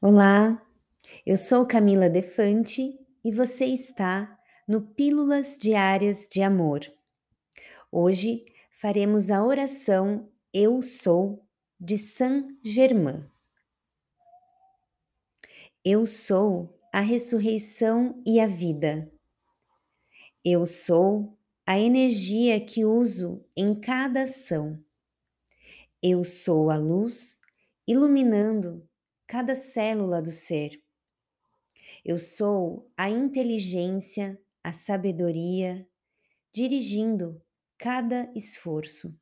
Olá, eu sou Camila Defante e você está no Pílulas Diárias de Amor. Hoje faremos a oração Eu Sou de Saint Germain. Eu sou a ressurreição e a vida. Eu sou a energia que uso em cada ação. Eu sou a luz iluminando cada célula do ser. Eu sou a inteligência, a sabedoria, dirigindo cada esforço.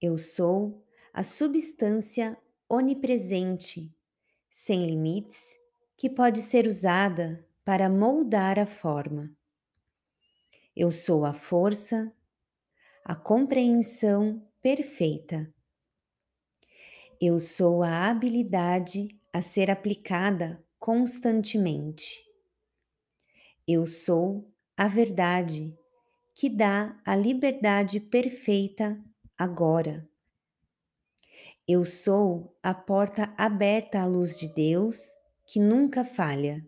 Eu sou a substância onipresente, sem limites, que pode ser usada para moldar a forma. Eu sou a força, a compreensão perfeita eu sou a habilidade a ser aplicada constantemente. Eu sou a verdade que dá a liberdade perfeita agora. Eu sou a porta aberta à luz de Deus que nunca falha.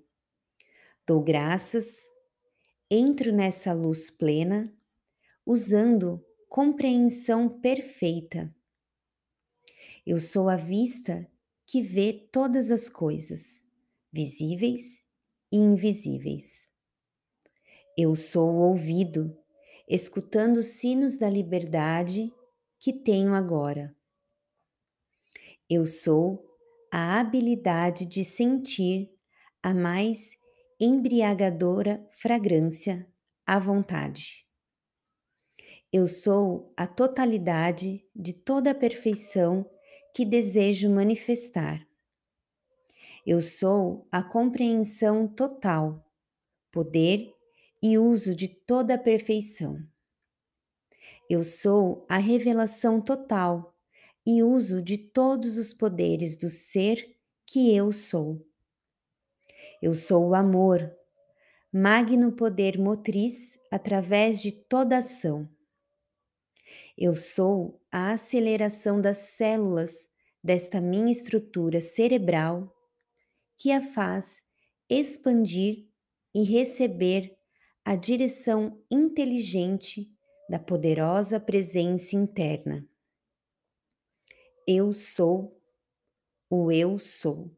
Dou graças, entro nessa luz plena, usando compreensão perfeita eu sou a vista que vê todas as coisas, visíveis e invisíveis. Eu sou o ouvido, escutando os sinos da liberdade que tenho agora. Eu sou a habilidade de sentir a mais embriagadora fragrância à vontade. Eu sou a totalidade de toda a perfeição que desejo manifestar. Eu sou a compreensão total, poder e uso de toda a perfeição. Eu sou a revelação total e uso de todos os poderes do ser que eu sou. Eu sou o amor, magno poder motriz através de toda ação. Eu sou a aceleração das células desta minha estrutura cerebral que a faz expandir e receber a direção inteligente da poderosa presença interna. Eu sou o eu sou.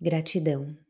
Gratidão.